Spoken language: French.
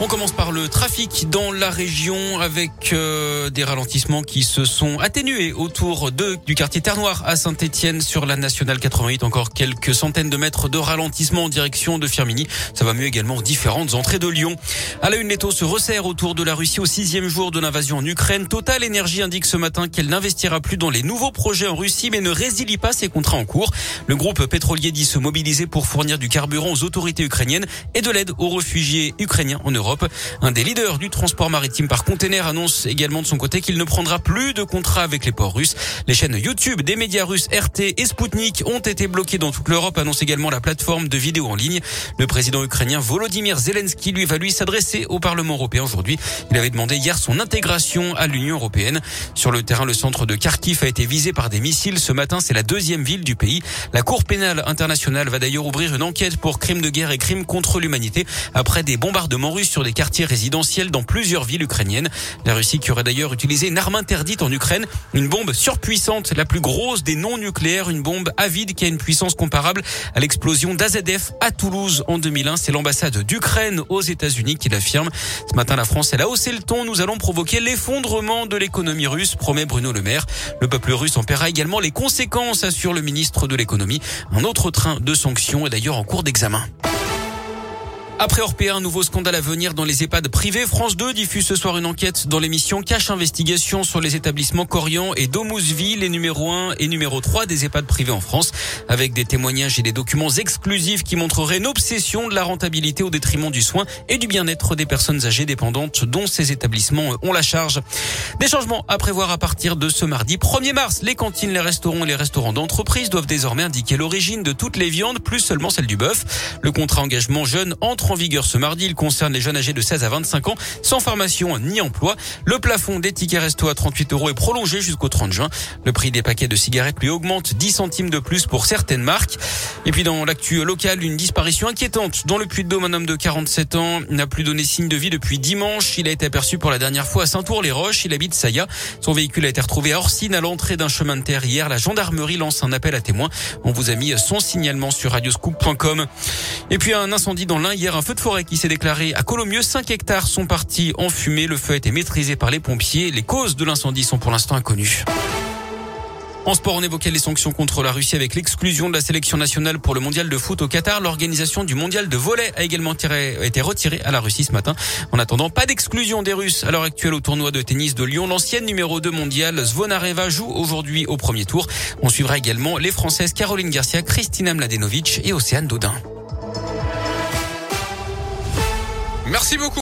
On commence par le trafic dans la région avec euh, des ralentissements qui se sont atténués autour de, du quartier Terre-Noire à Saint-Etienne sur la nationale 88. Encore quelques centaines de mètres de ralentissement en direction de Firmini. Ça va mieux également différentes entrées de Lyon. À la une, les taux se resserrent autour de la Russie au sixième jour de l'invasion en Ukraine. Total Energy indique ce matin qu'elle n'investira plus dans les nouveaux projets en Russie mais ne résilie pas ses contrats en cours. Le groupe pétrolier dit se mobiliser pour fournir du carburant aux autorités ukrainiennes et de l'aide aux réfugiés ukrainiens en Europe. Un des leaders du transport maritime par container annonce également de son côté qu'il ne prendra plus de contrats avec les ports russes. Les chaînes YouTube des médias russes RT et Sputnik ont été bloquées dans toute l'Europe, annonce également la plateforme de vidéos en ligne. Le président ukrainien Volodymyr Zelensky lui va lui s'adresser au Parlement européen aujourd'hui. Il avait demandé hier son intégration à l'Union européenne. Sur le terrain, le centre de Kharkiv a été visé par des missiles. Ce matin, c'est la deuxième ville du pays. La Cour pénale internationale va d'ailleurs ouvrir une enquête pour crimes de guerre et crimes contre l'humanité après des bombardements russes sur des quartiers résidentiels dans plusieurs villes ukrainiennes. La Russie qui aurait d'ailleurs utilisé une arme interdite en Ukraine, une bombe surpuissante, la plus grosse des non nucléaires, une bombe avide qui a une puissance comparable à l'explosion d'AZF à Toulouse en 2001. C'est l'ambassade d'Ukraine aux États-Unis qui l'affirme. Ce matin, la France, elle a haussé le ton. Nous allons provoquer l'effondrement de l'économie russe, promet Bruno Le Maire. Le peuple russe en paiera également les conséquences, assure le ministre de l'économie. Un autre train de sanctions est d'ailleurs en cours d'examen. Après Orpea, un nouveau scandale à venir dans les EHPAD privés. France 2 diffuse ce soir une enquête dans l'émission Cache Investigation sur les établissements Corian et Domusville, les numéro 1 et numéro 3 des EHPAD privés en France, avec des témoignages et des documents exclusifs qui montreraient une obsession de la rentabilité au détriment du soin et du bien-être des personnes âgées dépendantes dont ces établissements ont la charge. Des changements à prévoir à partir de ce mardi 1er mars. Les cantines, les restaurants et les restaurants d'entreprise doivent désormais indiquer l'origine de toutes les viandes, plus seulement celle du bœuf. Le contrat engagement jeune entre en vigueur ce mardi. Il concerne les jeunes âgés de 16 à 25 ans sans formation ni emploi. Le plafond des tickets resto à 38 euros est prolongé jusqu'au 30 juin. Le prix des paquets de cigarettes lui augmente 10 centimes de plus pour certaines marques. Et puis dans l'actu local, une disparition inquiétante. Dans le Puy-de-Dôme, un homme de 47 ans n'a plus donné signe de vie depuis dimanche. Il a été aperçu pour la dernière fois à Saint-Ours-les-Roches. Il habite Saya. Son véhicule a été retrouvé à Orsine à l'entrée d'un chemin de terre hier. La gendarmerie lance un appel à témoins. On vous a mis son signalement sur radioscoop.com. Et puis un incendie dans l'un hier un feu de forêt qui s'est déclaré à Colomieux. 5 hectares sont partis en fumée. Le feu a été maîtrisé par les pompiers. Les causes de l'incendie sont pour l'instant inconnues. En sport, on évoquait les sanctions contre la Russie avec l'exclusion de la sélection nationale pour le mondial de foot au Qatar. L'organisation du mondial de volet a également été retirée à la Russie ce matin. En attendant, pas d'exclusion des Russes à l'heure actuelle au tournoi de tennis de Lyon. L'ancienne numéro 2 mondiale Zvonareva joue aujourd'hui au premier tour. On suivra également les Françaises Caroline Garcia, Christina Mladenovic et Océane Dodin. Merci beaucoup.